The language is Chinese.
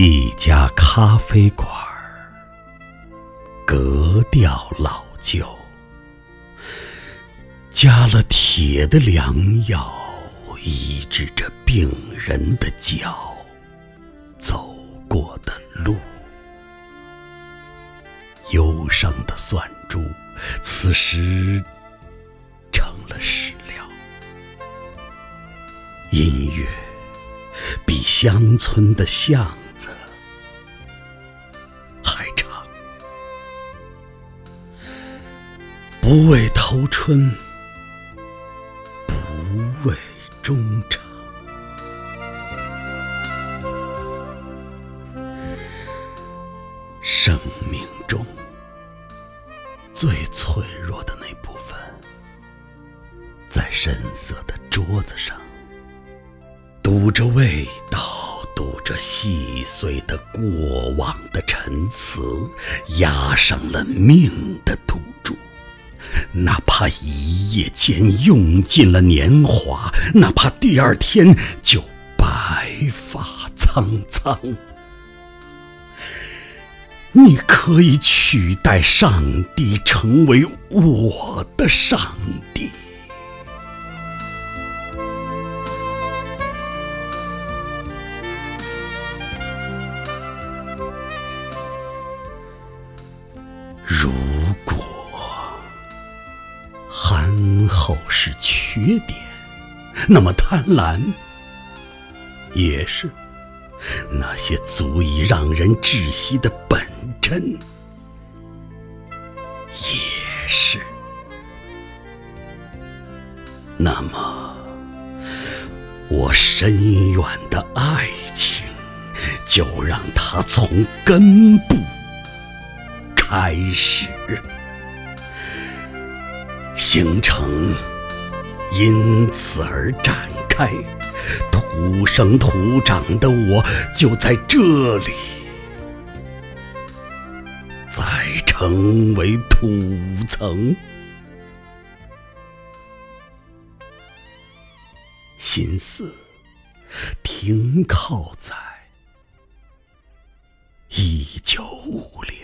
一家咖啡馆，格调老旧，加了铁的良药，医治着病人的脚，走过的路。忧伤的算珠，此时成了史料。音乐比乡村的巷不畏头春，不畏衷肠。生命中最脆弱的那部分，在深色的桌子上，堵着味道，堵着细碎的过往的陈词，压上了命的。哪怕一夜间用尽了年华，哪怕第二天就白发苍苍。你可以取代上帝，成为我的上帝。如厚是缺点，那么贪婪也是。那些足以让人窒息的本真，也是。那么，我深远的爱情，就让它从根部开始，行程因此而展开，土生土长的我就在这里，再成为土层。心思停靠在一九五零。